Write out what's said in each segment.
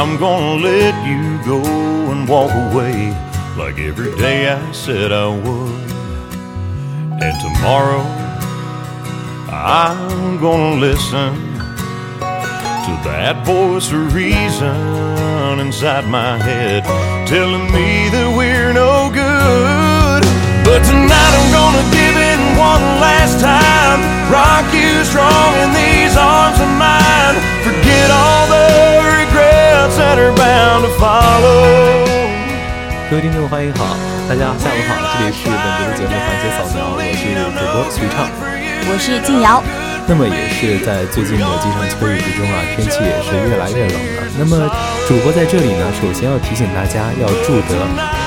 I'm gonna let you go and walk away like every day I said I would. And tomorrow I'm gonna listen to that voice of reason inside my head telling me that we're no good. But tonight I'm gonna give it one last time, rock you strong in these arms of mine. Forget all the 各位听众，欢迎好，大家下午好，这里是本节的节目环节扫描，我是主播徐畅，我是静瑶。那么也是在最近的几场秋雨之中啊，天气也是越来越冷了。那么主播在这里呢，首先要提醒大家要注得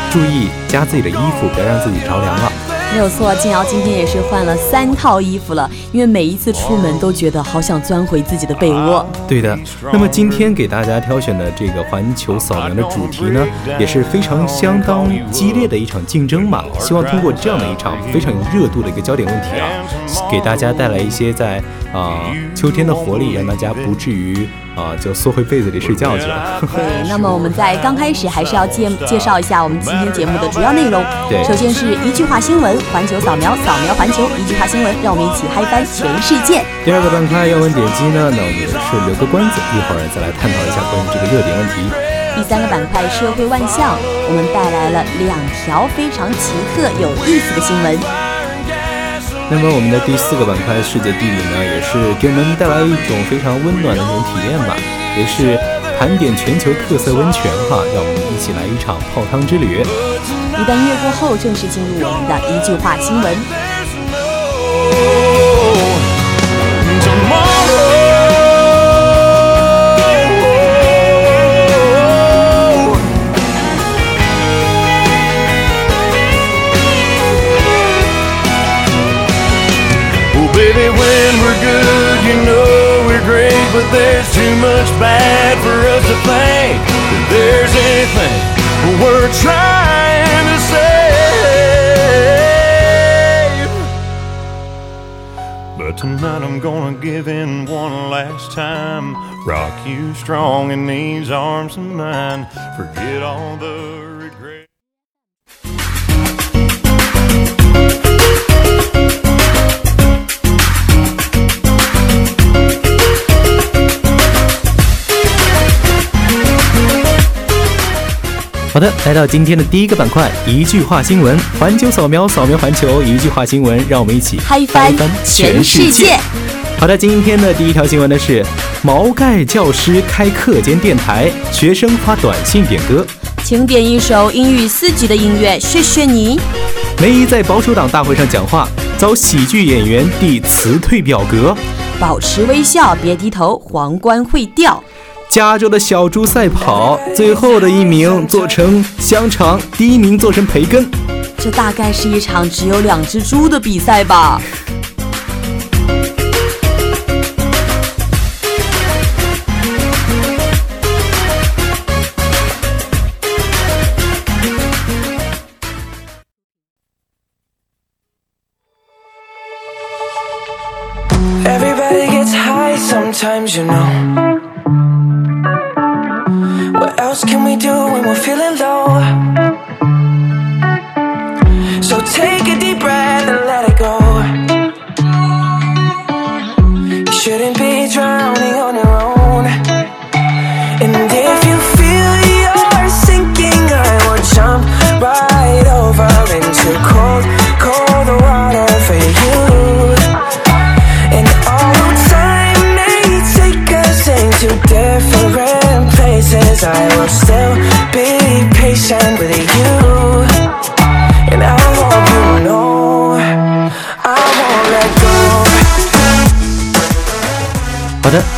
注意加自己的衣服，不要让自己着凉了。没有错，静瑶今天也是换了三套衣服了，因为每一次出门都觉得好想钻回自己的被窝。对的，那么今天给大家挑选的这个环球扫描的主题呢，也是非常相当激烈的一场竞争嘛。希望通过这样的一场非常有热度的一个焦点问题啊，给大家带来一些在啊秋天的活力，让大家不至于。啊，就缩回被子里睡觉去了。对，那么我们在刚开始还是要介介绍一下我们今天节目的主要内容。对，首先是一句话新闻，环球扫描，扫描环球，一句话新闻，让我们一起嗨翻全世界。第二个板块要闻点击呢，那我们也是留个关子，一会儿再来探讨一下关于这个热点问题。第三个板块社会万象，我们带来了两条非常奇特有意思的新闻。那么我们的第四个板块世界地理呢，也是给我们带来一种非常温暖的那种体验吧，也是盘点全球特色温泉哈，让我们一起来一场泡汤之旅。一段月过后，正式进入我们的一句话新闻。Much bad for us to think that there's anything worth trying to save. But tonight I'm gonna give in one last time, rock you strong in these arms of mine, forget all the 好的，来到今天的第一个板块，一句话新闻，环球扫描，扫描环球，一句话新闻，让我们一起嗨翻全世界。好的，今天的第一条新闻呢是毛概教师开课间电台，学生发短信点歌，请点一首英语四级的音乐，谢谢你。梅姨在保守党大会上讲话，遭喜剧演员递辞退表格，保持微笑，别低头，皇冠会掉。加州的小猪赛跑，最后的一名做成香肠，第一名做成培根。这大概是一场只有两只猪的比赛吧。Everybody gets high sometimes, you know.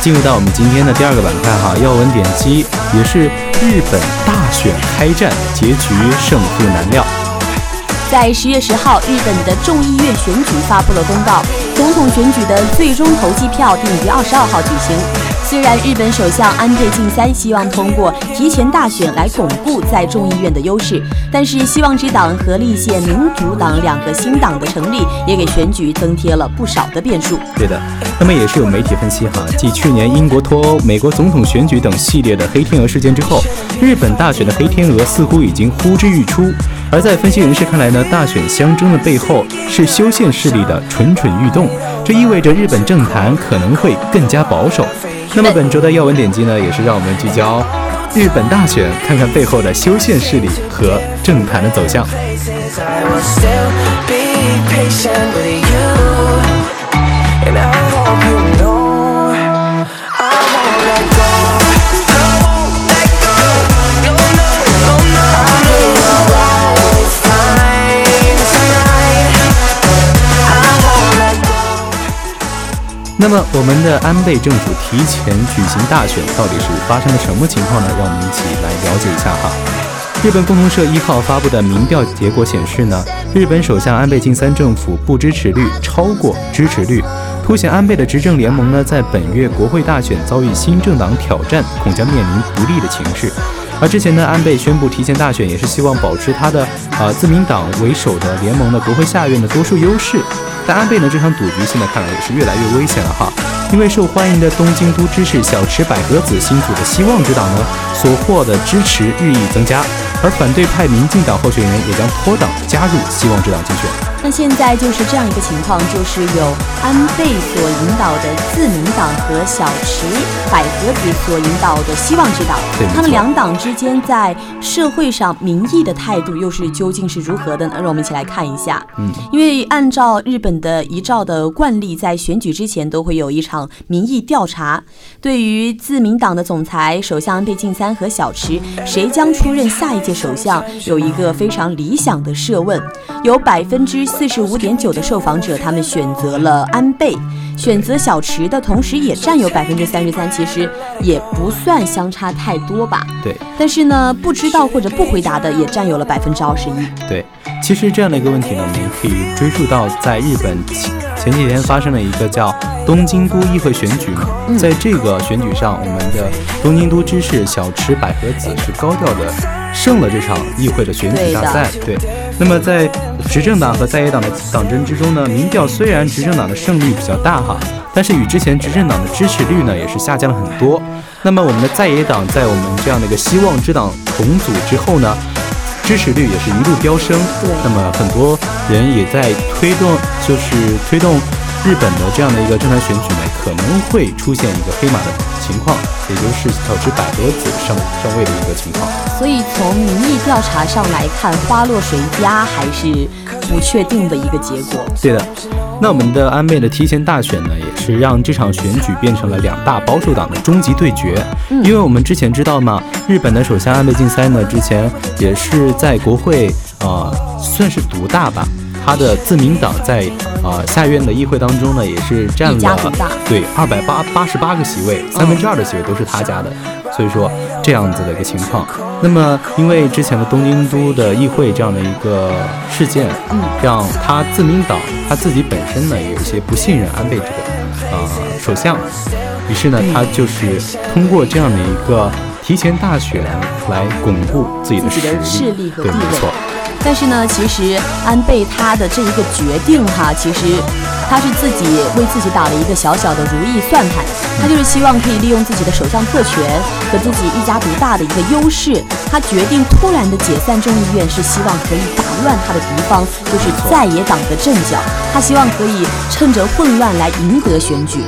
进入到我们今天的第二个板块哈，要闻点击也是日本大选开战，结局胜负难料。在十月十号，日本的众议院选举发布了公告，总统选举的最终投机票定于二十二号举行。虽然日本首相安倍晋三希望通过提前大选来巩固在众议院的优势，但是希望之党和立宪民主党两个新党的成立，也给选举增添了不少的变数。对的，那么也是有媒体分析哈，继去年英国脱欧、美国总统选举等系列的黑天鹅事件之后，日本大选的黑天鹅似乎已经呼之欲出。而在分析人士看来呢，大选相争的背后是修宪势力的蠢蠢欲动，这意味着日本政坛可能会更加保守。那么本周的要闻点击呢，也是让我们聚焦日本大选，看看背后的修宪势力和政坛的走向。Places I 那么我们的安倍政府提前举行大选，到底是发生了什么情况呢？让我们一起来了解一下哈。日本共同社一号发布的民调结果显示呢，日本首相安倍晋三政府不支持率超过支持率，凸显安倍的执政联盟呢在本月国会大选遭遇新政党挑战，恐将面临不利的情势。而之前呢，安倍宣布提前大选，也是希望保持他的呃自民党为首的联盟的国会下院的多数优势。但安倍呢这场赌局现在看来也是越来越危险了哈，因为受欢迎的东京都知事小池百合子新组的希望之党呢所获的支持日益增加，而反对派民进党候选人也将脱党加入希望之党竞选。那现在就是这样一个情况，就是有安倍所引导的自民党和小池百合子所引导的希望之党他们两党之间在社会上民意的态度又是究竟是如何的呢？让我们一起来看一下。嗯，因为按照日本的遗照的惯例，在选举之前都会有一场民意调查。对于自民党的总裁首相安倍晋三和小池，谁将出任下一届首相，有一个非常理想的设问，有百分之四十五点九的受访者他们选择了安倍，选择小池的同时也占有百分之三十三，其实也不算相差太多吧。对但是呢，不知道或者不回答的也占有了百分之二十一。对，其实这样的一个问题呢，我们可以追溯到在日本前前几天发生了一个叫东京都议会选举嘛，嗯在这个选举上，我们的东京都知事小池百合子是高调的胜了这场议会的选举大赛。对，那么在执政党和在野党的党争之中呢，民调虽然执政党的胜率比较大哈，但是与之前执政党的支持率呢也是下降了很多。那么我们的在野党在我们这样的一个希望之党重组之后呢，支持率也是一路飙升。对那么很多人也在推动，就是推动日本的这样的一个政坛选举呢，可能会出现一个黑马的情况，也就是小池百合子上上位的一个情况。所以从民意调查上来看，花落谁家还是不确定的一个结果。对的，那我们的安倍的提前大选呢，也是让这场选举变成了两大保守党的终极对决。因为我们之前知道嘛，日本的首相安倍晋三呢，之前也是在国会呃算是独大吧。他的自民党在呃下院的议会当中呢，也是占了对二百八八十八个席位，三分之二的席位都是他家的，所以说这样子的一个情况。那么因为之前的东京都的议会这样的一个事件，嗯。让他自民党他自己本身呢也有一些不信任安倍这个呃首相，于是呢嗯。他就是通过这样的一个提前大选来巩固自己的实势力和对，没错。但是呢，其实安倍他的这一个决定哈，其实他是自己为自己打了一个小小的如意算盘，他就是希望可以利用自己的首相特权和自己一家独大的一个优势，他决定突然的解散众议院，是希望可以打乱他的敌方，就是在野党的阵脚，他希望可以趁着混乱来赢得选举。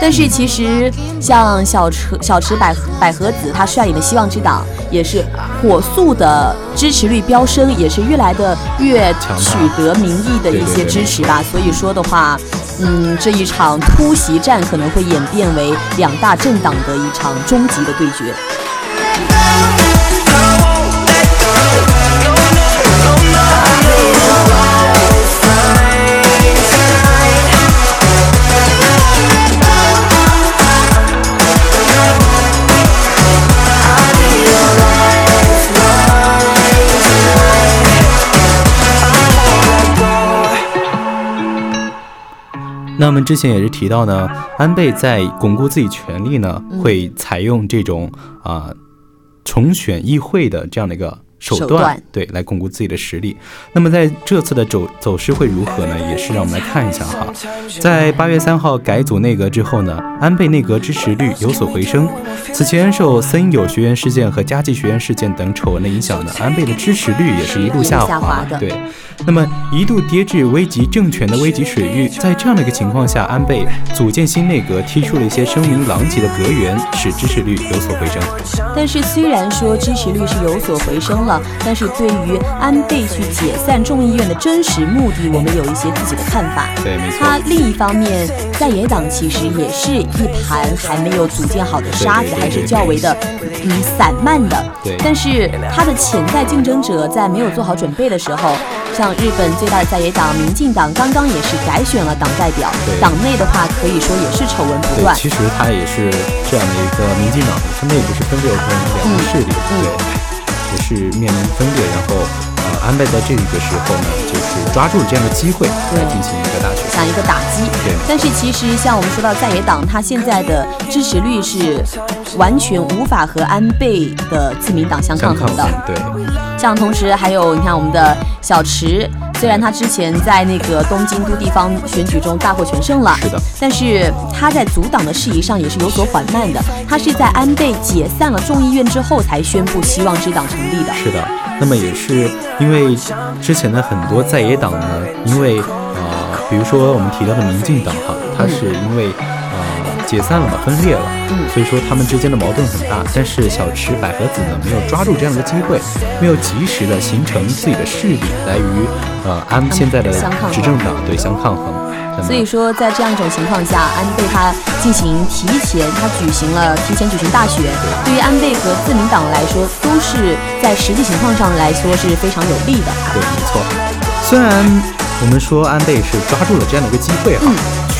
但是其实像小池小池百百合子，她率领的希望之党也是火速的支持率飙升，也是越来的越取得民意的一些支持吧。所以说的话，嗯，这一场突袭战可能会演变为两大政党的一场终极的对决。那我们之前也是提到呢，安倍在巩固自己权力呢，会采用这种啊、重选议会的这样的一个手段，手段对，来巩固自己的实力。那么在这次的走走势会如何呢？也是让我们来看一下哈。在八月三号改组内阁之后呢，安倍内阁支持率有所回升。此前受森友学院事件和佳绩学院事件等丑闻的影响呢，安倍的支持率也是一路下滑的对，那么一度跌至危及政权的危急水域。在这样的一个情况下，安倍组建新内阁，提出了一些声名狼藉的阁员，使支持率有所回升。但是虽然说支持率是有所回升了，但是对于安倍去解散众议院的真实目的，我们有一些自己的看法。对，没错。他另一方面，在野党其实也是一盘还没有组建好的沙子，还是较为的嗯散漫的。对但是他的潜在竞争者在没有做好准备的时候，像日本最大的在野党民进党刚刚也是改选了党代表对，党内的话可以说也是丑闻不，断。其实他也是这样的一个民进党，它内部是分裂成两个势力，嗯对，也是面临分裂。然后，呃，安倍在这个时候呢，就是抓住了这样的机会来进行一个大选。想一个打击对。但是其实像我们说到在野党，他现在的支持率是完全无法和安倍的自民党相抗衡的。对，像同时还有你看我们的小池，虽然他之前在那个东京都地方选举中大获全胜了，是的，但是他在阻挡的事宜上也是有所缓慢的。他是在安倍解散了众议院之后才宣布希望之党成立的。是的。那么也是因为之前的很多在野党呢，因为呃，比如说我们提到的民进党哈，它是因为呃解散了嘛，分裂了，嗯所以说他们之间的矛盾很大。但是小池百合子呢，没有抓住这样的机会，没有及时的形成自己的势力，来与呃安现在的执政党对相抗衡。所以说，在这样一种情况下，安倍他进行提前，他举行了提前举行大选，对于安倍和自民党来说，都是在实际情况上来说是非常有利的。对，没错。虽然我们说安倍是抓住了这样的一个机会哈，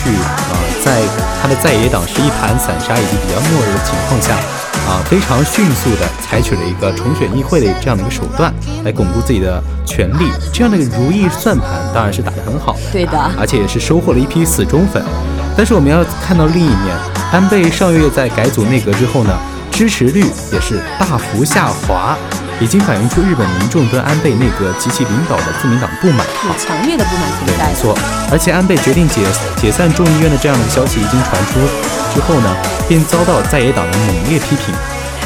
去啊，在他的在野党是一盘散沙以及比较懦弱的情况下，啊、非常迅速的采取了一个重选议会的这样的一个手段，来巩固自己的权力。这样的一个如意算盘当然是打得很好的，对的，而且也是收获了一批死忠粉。但是我们要看到另一面，安倍上月在改组内阁之后呢，支持率也是大幅下滑，已经反映出日本民众对安倍内阁及其领导的自民党不满。有强烈的不满存对，在。没错。而且安倍决定解解散众议院的这样的消息一经传出之后呢，便遭到在野党的猛烈批评。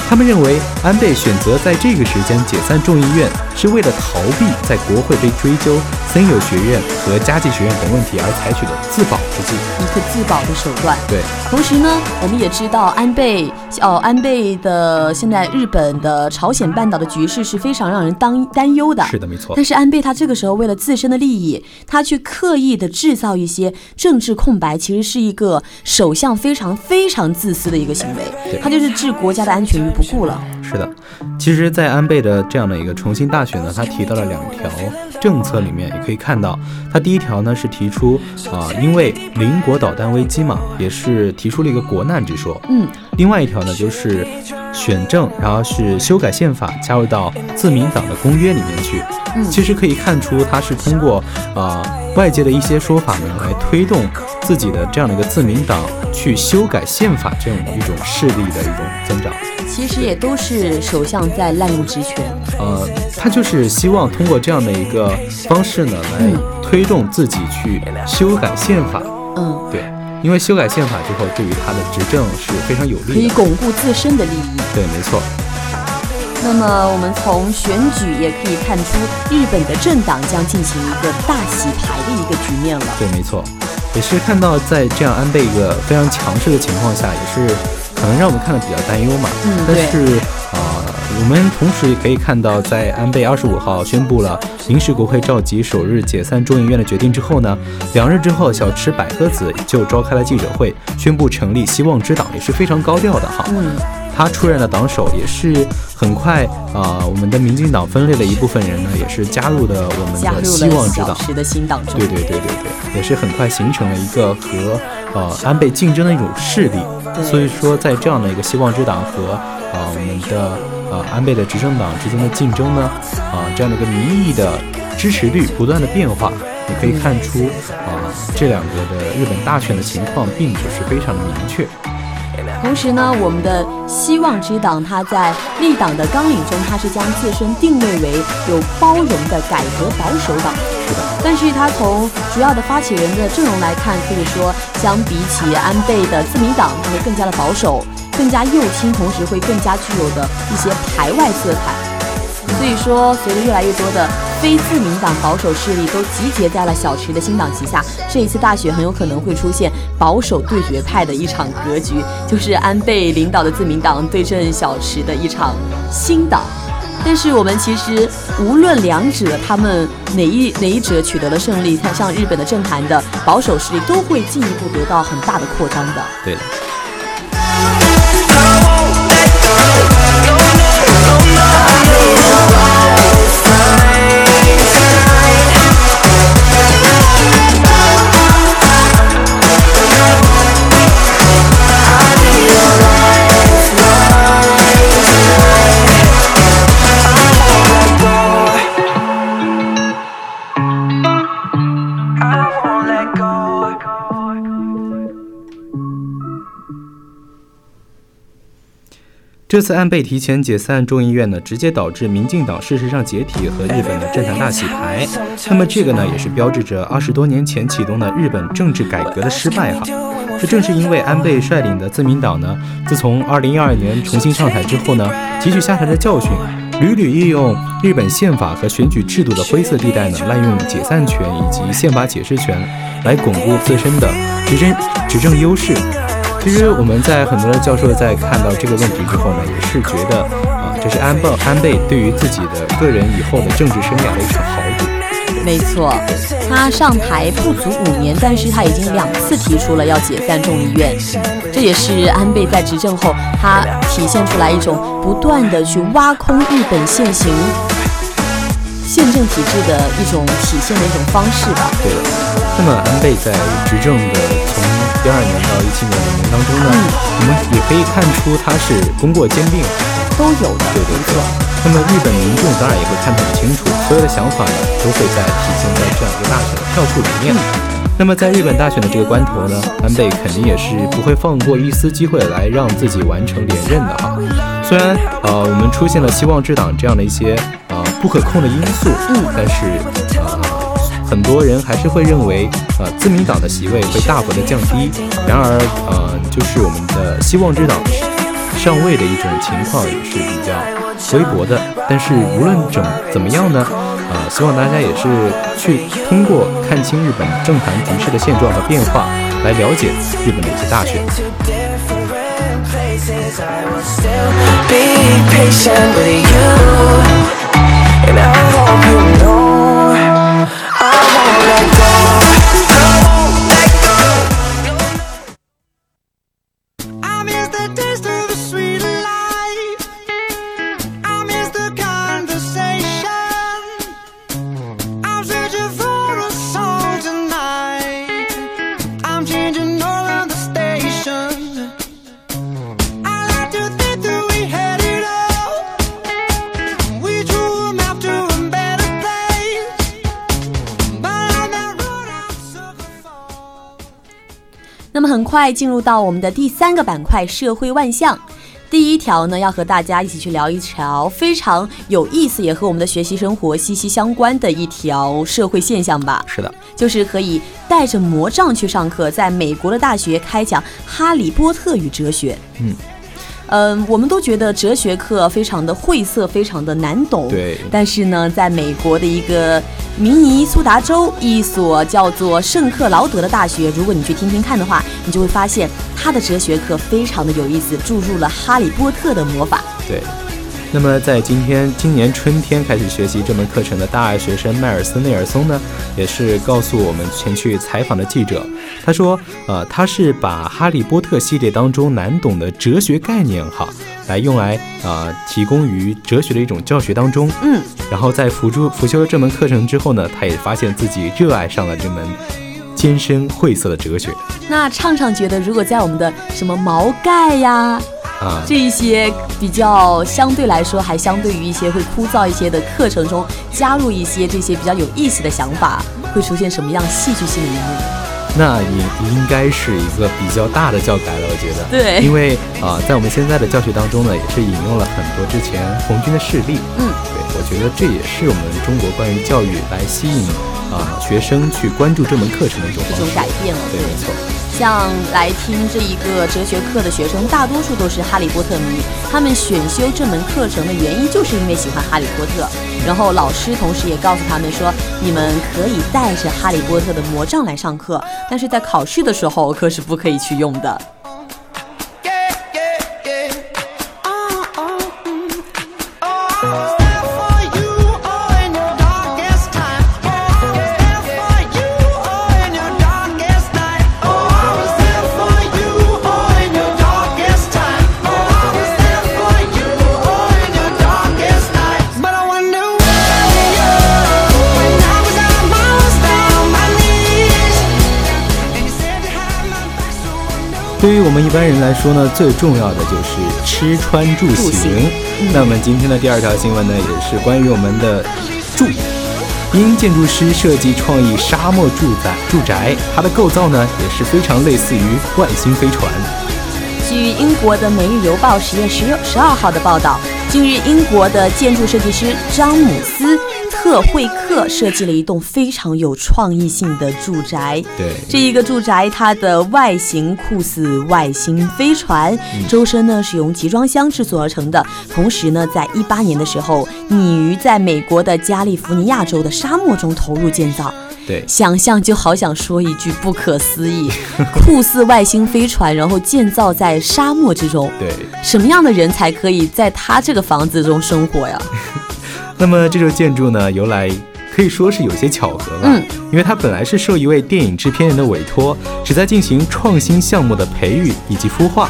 他们认为安倍选择在这个时间解散众议院，是为了逃避在国会被追究森友学院和佳绩学院等问题而采取的自保之计。一个自保的手段。对，同时呢，我们也知道安倍哦，安倍的现在日本的朝鲜半岛的局势是非常让人担担忧的。是的，没错但。是安倍他这个时候为了自身的利益，他去刻意的制造一些政治空白，其实是一个首相非常非常自私的一个行为对。他就是置国家的安全于不顾了。是的，其实，在安倍的这样的一个重新大选呢，他提到了两条政策里面，也可以看到，他第一条呢是提出啊、因为邻国导弹危机嘛，也是提出了一个国难之说。嗯，另外一条呢就是选政，然后是修改宪法，加入到自民党的公约里面去。嗯其实可以看出，他是通过呃、外界的一些说法呢，来推动自己的这样的一个自民党去修改宪法这样一种势力的一种增长。其实也都是首相在滥用职权。呃，他就是希望通过这样的一个方式呢，来推动自己去修改宪法。嗯，对，因为修改宪法之后，对于他的执政是非常有利的可以。巩固自身的利益。对，没错。那么我们从选举也可以看出，日本的政党将进行一个大洗牌的一个局面了。对，没错，也是看到在这样安倍一个非常强势的情况下，也是可能让我们看的比较担忧嘛。嗯对但是啊、呃我们同时也可以看到，在安倍二十五号宣布了临时国会召集首日解散众议院的决定之后呢，两日之后，小池百合子就召开了记者会，宣布成立希望之党，也是非常高调的哈。嗯，他出任了党首，也是很快啊、我们的民进党分裂的一部分人呢，也是加入了我们的希望之党。小池的新党。对对对对对，也是很快形成了一个和呃安倍竞争的一种势力。所以说，在这样的一个希望之党和啊我们的呃安倍的执政党之间的竞争呢，啊这样的一个民意的支持率不断的变化，你可以看出啊这两个的日本大选的情况并不是非常的明确。同时呢，我们的希望之党，它在立党的纲领中，它是将自身定位为有包容的改革保守党。是的，但是它从主要的发起人的阵容来看，可以说相比起安倍的自民党，它会更加的保守，更加右倾，同时会更加具有的一些排外色彩。所以说，随着越来越多的非自民党保守势力都集结在了小池的新党旗下，这一次大选很有可能会出现保守对决派的一场格局，就是安倍领导的自民党对阵小池的一场新党。但是我们其实无论两者他们哪一 哪一者取得了胜利，像日本的政坛的保守势力都会进一步得到很大的扩张的。对的。这次安倍提前解散众议院呢，直接导致民进党事实上解体和日本的政坛大洗牌。那么这个呢，也是标志着二十多年前启动的日本政治改革的失败哈。这正是因为安倍率领的自民党呢，自从二零一二年重新上台之后呢，汲取下台的教训，屡屡利用日本宪法和选举制度的灰色地带呢，滥用解散权以及宪法解释权，来巩固自身的执政执政优势。其实我们在很多的教授在看到这个问题之后呢，也是觉得啊，这是安倍安倍对于自己的个人以后的政治生涯的一场豪赌。没错，他上台不足五年，但是他已经两次提出了要解散众议院，这也是安倍在执政后他体现出来一种不断的去挖空日本现行宪政体制的一种体现的一种方式吧。对的。那么安倍在执政的从一二年到一七年两年当中呢，我们也可以看出他是功过兼并，都有的。对对对。那么日本民众当然也会看得很清楚，所有的想法呢都会在体现在这样一个大选的票数里面。那么在日本大选的这个关头呢，安倍肯定也是不会放过一丝机会来让自己完成连任的哈。虽然呃我们出现了希望之党这样的一些呃不可控的因素，嗯，但是呃。很多人还是会认为，呃，自民党的席位会大幅的降低。然而，呃，就是我们的希望之党上位的一种情况也是比较微薄的。但是无论怎怎么样呢，呃，希望大家也是去通过看清日本政坛局势的现状和变化，来了解日本的一些大选。那么很快进入到我们的第三个板块——社会万象。第一条呢，要和大家一起去聊一条非常有意思，也和我们的学习生活息息相关的一条社会现象吧。是的，就是可以带着魔杖去上课，在美国的大学开讲《哈利波特与哲学》。嗯。嗯，我们都觉得哲学课非常的晦涩，非常的难懂。对。但是呢，在美国的一个明尼苏达州一所叫做圣克劳德的大学，如果你去听听看的话，你就会发现他的哲学课非常的有意思，注入了哈利波特的魔法。对。那么在今天今年春天开始学习这门课程的大二学生迈尔斯内尔松呢，也是告诉我们前去采访的记者，他说，呃，他是把哈利波特系列当中难懂的哲学概念哈，来用来啊提供于哲学的一种教学当中。嗯，然后在辅助辅修了这门课程之后呢，他也发现自己热爱上了这门艰深晦涩的哲学。那畅畅觉得，如果在我们的什么毛概呀？啊这一些比较相对来说，还相对于一些会枯燥一些的课程中，加入一些这些比较有意思的想法，会出现什么样戏剧性的一幕？那也应该是一个比较大的教改了，我觉得。对因为啊、在我们现在的教学当中呢，也是引用了很多之前红军的事例。嗯，对，我觉得这也是我们中国关于教育来吸引啊、学生去关注这门课程的一种一种方式。改变了。对，没错。像来听这一个哲学课的学生，大多数都是哈利波特迷。他们选修这门课程的原因，就是因为喜欢哈利波特。然后老师同时也告诉他们说，你们可以带着哈利波特的魔杖来上课，但是在考试的时候可是不可以去用的。对于我们一般人来说呢，最重要的就是吃穿住住行行。那我们今天的第二条新闻呢，也是关于我们的住。因建筑师设计创意沙漠住宅，住宅它的构造呢也是非常类似于外星飞船。据英国的《每日邮报》十月十六、十二号的报道，近日英国的建筑设计师詹姆斯·特惠克设计了一栋非常有创意性的住宅。对这一个住宅它的外形酷似外星飞船，周身呢是用集装箱制作而成的。同时呢，在一八年的时候，拟于在美国的加利福尼亚州的沙漠中投入建造。对，想象就好想说一句不可思议，酷似外星飞船，然后建造在沙漠之中。对。什么样的人才可以在他这个房子中生活呀？那么这座建筑呢，由来可以说是有些巧合吧，嗯，因为它本来是受一位电影制片人的委托，旨在进行创新项目的培育以及孵化。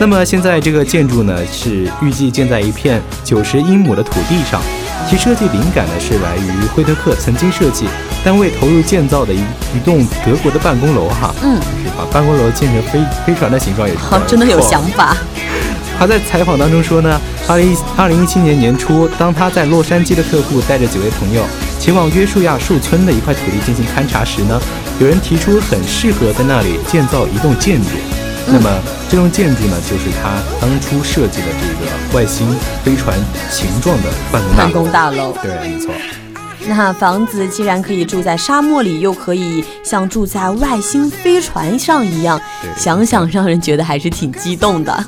那么现在这个建筑呢，是预计建在一片九十英亩的土地上，其设计灵感呢是来于惠特克曾经设计但未投入建造的一一栋德国的办公楼哈，嗯，是把办公楼建成飞飞船的形状也是好，真的有想法。他在采访当中说呢，二零二零一七年年初，当他在洛杉矶的客户带着几位朋友前往约书亚树村的一块土地进行勘察时呢，有人提出很适合在那里建造一栋建筑。那么这栋建筑呢，就是他当初设计的这个外星飞船形状的办公大办楼。公大楼，对，没错。那房子既然可以住在沙漠里，又可以像住在外星飞船上一样，想想让人觉得还是挺激动的。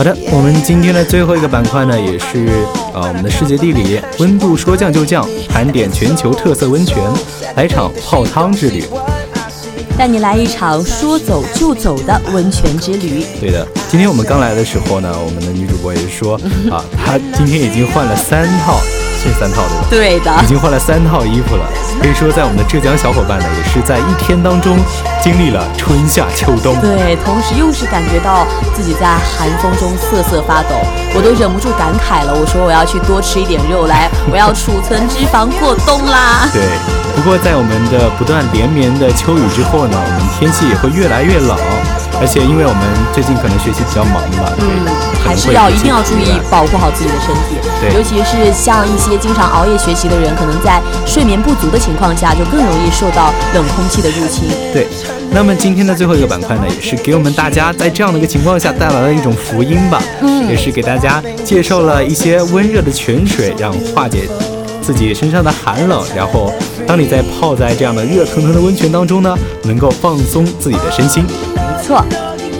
好的，我们今天的最后一个板块呢，也是呃我们的世界地理，温度说降就降，盘点全球特色温泉，来场泡汤之旅。带你来一场说走就走的温泉之旅。对的，今天我们刚来的时候呢，我们的女主播也是说 啊，她今天已经换了三套，是三套对吧？对的已，经换了三套衣服了。可以说，在我们的浙江小伙伴呢，也是在一天当中经历了春夏秋冬。对，同时又是感觉到自己在寒风中瑟瑟发抖，我都忍不住感慨了。我说我要去多吃一点肉来，我要储存脂肪过冬啦。对，不过在我们的不断连绵的秋雨之后呢，我们天气也会越来越冷，而且因为我们最近可能学习比较忙吧，对嗯，还是要一定要注意保护好自己的身体。对尤其是像一些经常熬夜学习的人，可能在睡眠不足的情况下，就更容易受到冷空气的入侵。对，那么今天的最后一个板块呢，也是给我们大家在这样的一个情况下带来了一种福音吧。嗯，也是给大家介绍了一些温热的泉水，让化解自己身上的寒冷。然后，当你在泡在这样的热腾腾的温泉当中呢，能够放松自己的身心。没错。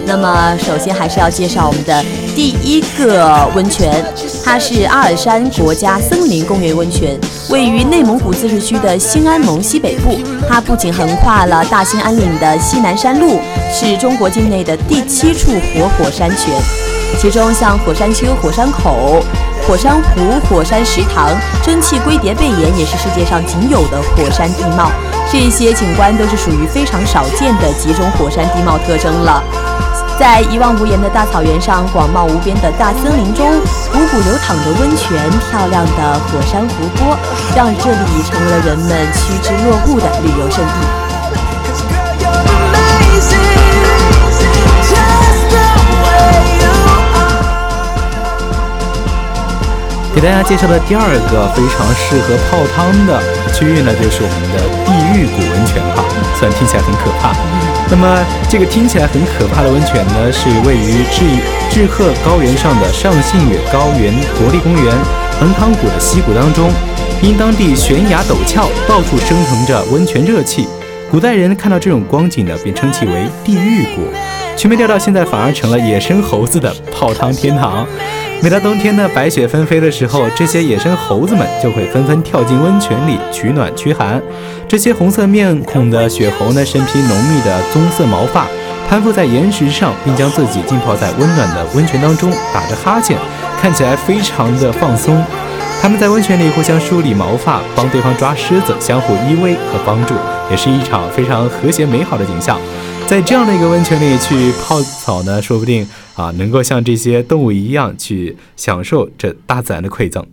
那么，首先还是要介绍我们的第一个温泉，它是阿尔山国家森林公园温泉，位于内蒙古自治区的兴安盟西北部。它不仅横跨了大兴安岭的西南山路，是中国境内的第七处活火山泉。其中像火山丘、火山口、火山湖、火山石塘、蒸汽龟蝶背岩，也是世界上仅有的火山地貌。这些景观都是属于非常少见的几种火山地貌特征了。在一望无垠的大草原上，广袤无边的大森林中，汩汩流淌的温泉，漂亮的火山湖泊，让这里成为了人们趋之若鹜的旅游胜地。给大家介绍的第二个非常适合泡汤的区域呢，就是我们的地狱谷温泉哈。虽然听起来很可怕，那么这个听起来很可怕的温泉呢，是位于志志贺高原上的上信越高原国立公园横塘谷的溪谷当中，因当地悬崖陡峭，到处升腾着温泉热气。古代人看到这种光景呢，便称其为地狱谷。却没料到现在反而成了野生猴子的泡汤天堂。每到冬天呢，白雪纷飞的时候，这些野生猴子们就会纷纷跳进温泉里取暖驱寒。这些红色面孔的雪猴呢，身披浓密的棕色毛发，攀附在岩石上，并将自己浸泡在温暖的温泉当中，打着哈欠，看起来非常的放松。他们在温泉里互相梳理毛发，帮对方抓虱子，相互依偎和帮助，也是一场非常和谐美好的景象。在这样的一个温泉里去泡澡呢，说不定啊，能够像这些动物一样去享受这大自然的馈赠。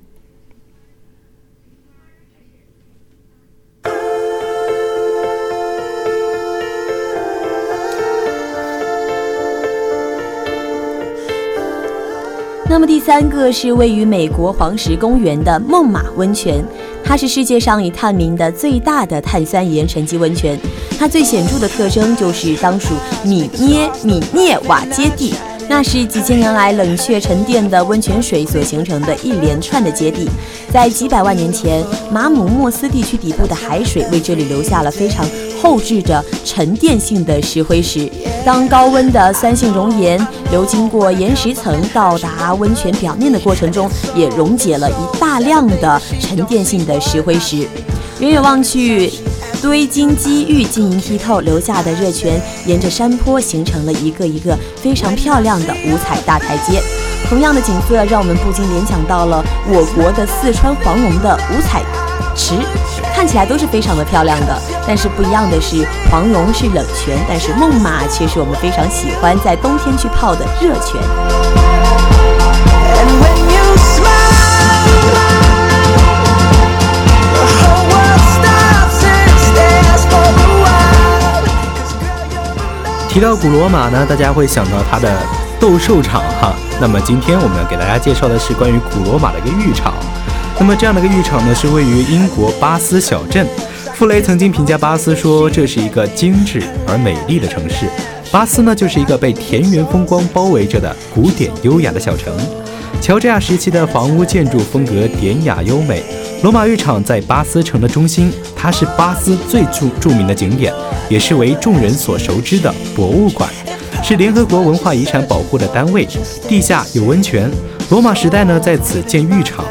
那么第三个是位于美国黄石公园的梦马温泉，它是世界上已探明的最大的碳酸盐沉积温泉。它最显著的特征就是当属米涅米涅瓦阶地，那是几千年来冷却沉淀的温泉水所形成的一连串的阶地。在几百万年前，马姆莫斯地区底部的海水为这里留下了非常厚质着沉淀性的石灰石。当高温的酸性熔岩流经过岩石层到达温泉表面的过程中，也溶解了一大量的沉淀性的石灰石。远远望去，堆金积玉晶莹剔透，留下的热泉沿着山坡形成了一个一个非常漂亮的五彩大台阶。同样的景色让我们不禁联想到了我国的四川黄龙的五彩池，看起来都是非常的漂亮的。但是不一样的是，黄龙是冷泉，但是梦马却是我们非常喜欢在冬天去泡的热泉。And when you smile, the whole world stops and stares for a while. 'Cause girl, you're 提到古罗马呢，大家会想到它的斗兽场哈。那么今天我们要给大家介绍的是关于古罗马的一个浴场。那么这样的一个浴场呢，是位于英国巴斯小镇。傅雷曾经评价巴斯说，这是一个精致而美丽的城市。巴斯呢，就是一个被田园风光包围着的古典优雅的小城。乔治亚时期的房屋建筑风格典雅优美。罗马浴场在巴斯城的中心，它是巴斯最著著名的景点，也是为众人所熟知的博物馆，是联合国文化遗产保护的单位。地下有温泉，罗马时代呢在此建浴场。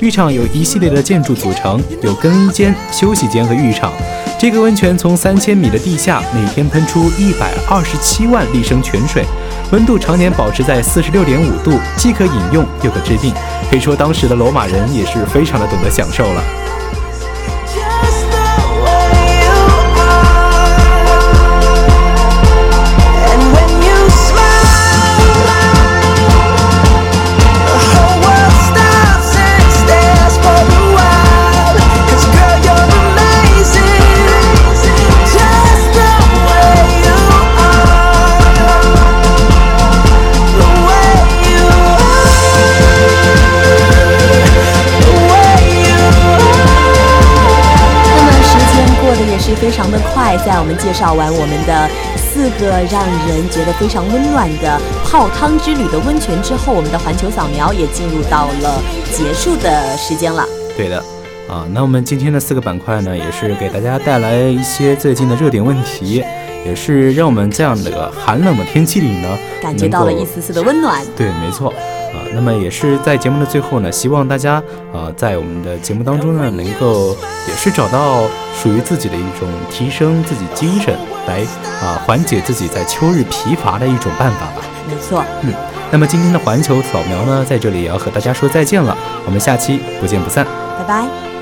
浴场有一系列的建筑组成，有更衣间、休息间和浴场。这个温泉从三千米的地下每天喷出一百二十七万立升泉水，温度常年保持在四十六点五度，既可饮用又可治病。可以说，当时的罗马人也是非常的懂得享受了。在我们介绍完我们的四个让人觉得非常温暖的泡汤之旅的温泉之后，我们的环球扫描也进入到了结束的时间了。对的，啊，那我们今天的四个板块呢，也是给大家带来一些最近的热点问题，也是让我们这样的寒冷的天气里呢，感觉到了一丝丝的温暖。对，没错，啊，那么也是在节目的最后呢，希望大家啊，在我们的节目当中呢，能够也是找到属于自己的一种提升自己精神，来啊缓解自己在秋日疲乏的一种办法吧。没错，嗯那么今天的环球扫描呢，在这里也要和大家说再见了，我们下期不见不散。拜拜。